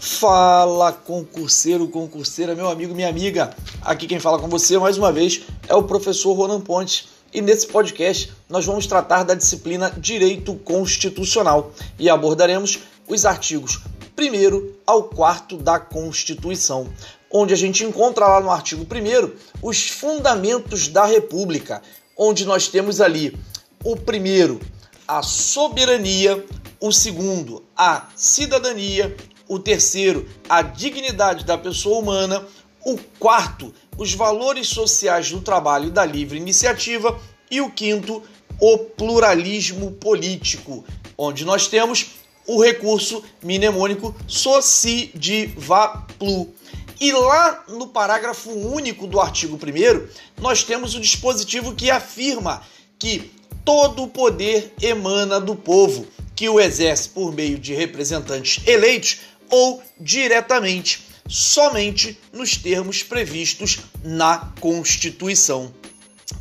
Fala concurseiro, concurseira, meu amigo, minha amiga. Aqui quem fala com você mais uma vez é o professor Ronan Pontes. E nesse podcast nós vamos tratar da disciplina Direito Constitucional e abordaremos os artigos 1 ao 4 da Constituição, onde a gente encontra lá no artigo 1 os fundamentos da República, onde nós temos ali o primeiro, a soberania, o segundo, a cidadania, o terceiro, a dignidade da pessoa humana, o quarto, os valores sociais do trabalho e da livre iniciativa, e o quinto, o pluralismo político, onde nós temos o recurso mnemônico soci de vaplu. E lá no parágrafo único do artigo 1, nós temos o dispositivo que afirma que todo o poder emana do povo, que o exerce por meio de representantes eleitos ou diretamente, somente nos termos previstos na Constituição.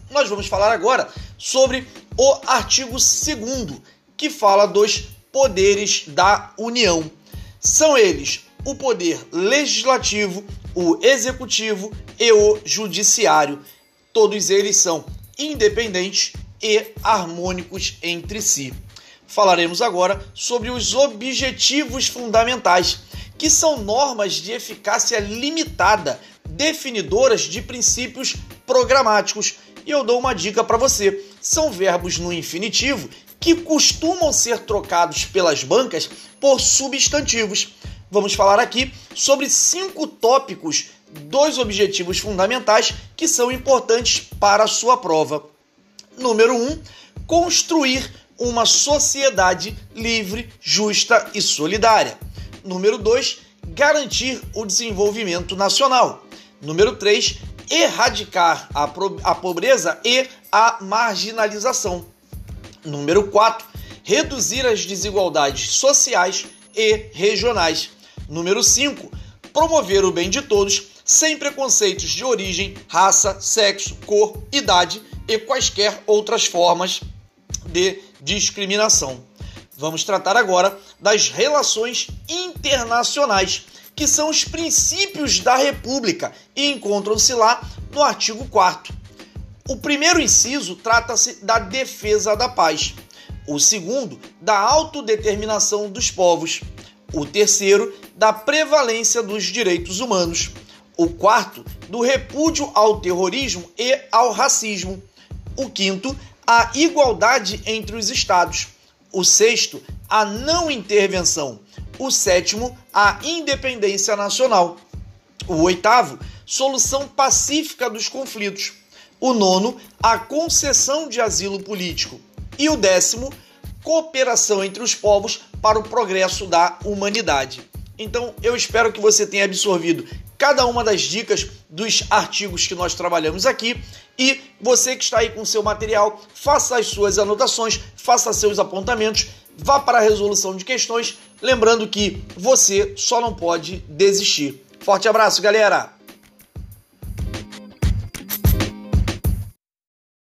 Nós vamos falar agora sobre o artigo 2, que fala dos poderes da União. São eles o poder legislativo, o executivo e o judiciário. Todos eles são independentes e harmônicos entre si falaremos agora sobre os objetivos fundamentais, que são normas de eficácia limitada, definidoras de princípios programáticos. E eu dou uma dica para você: são verbos no infinitivo que costumam ser trocados pelas bancas por substantivos. Vamos falar aqui sobre cinco tópicos dos objetivos fundamentais que são importantes para a sua prova. Número 1, um, construir uma sociedade livre, justa e solidária. Número 2, garantir o desenvolvimento nacional. Número 3, erradicar a, a pobreza e a marginalização. Número 4, reduzir as desigualdades sociais e regionais. Número 5, promover o bem de todos sem preconceitos de origem, raça, sexo, cor, idade e quaisquer outras formas de discriminação. Vamos tratar agora das relações internacionais, que são os princípios da República. E encontram-se lá no artigo 4. O primeiro inciso trata-se da defesa da paz, o segundo, da autodeterminação dos povos, o terceiro, da prevalência dos direitos humanos, o quarto, do repúdio ao terrorismo e ao racismo, o quinto, a igualdade entre os estados. O sexto, a não intervenção. O sétimo, a independência nacional. O oitavo, solução pacífica dos conflitos. O nono, a concessão de asilo político. E o décimo, cooperação entre os povos para o progresso da humanidade. Então, eu espero que você tenha absorvido cada uma das dicas dos artigos que nós trabalhamos aqui. E você que está aí com seu material, faça as suas anotações, faça seus apontamentos, vá para a resolução de questões, lembrando que você só não pode desistir. Forte abraço, galera!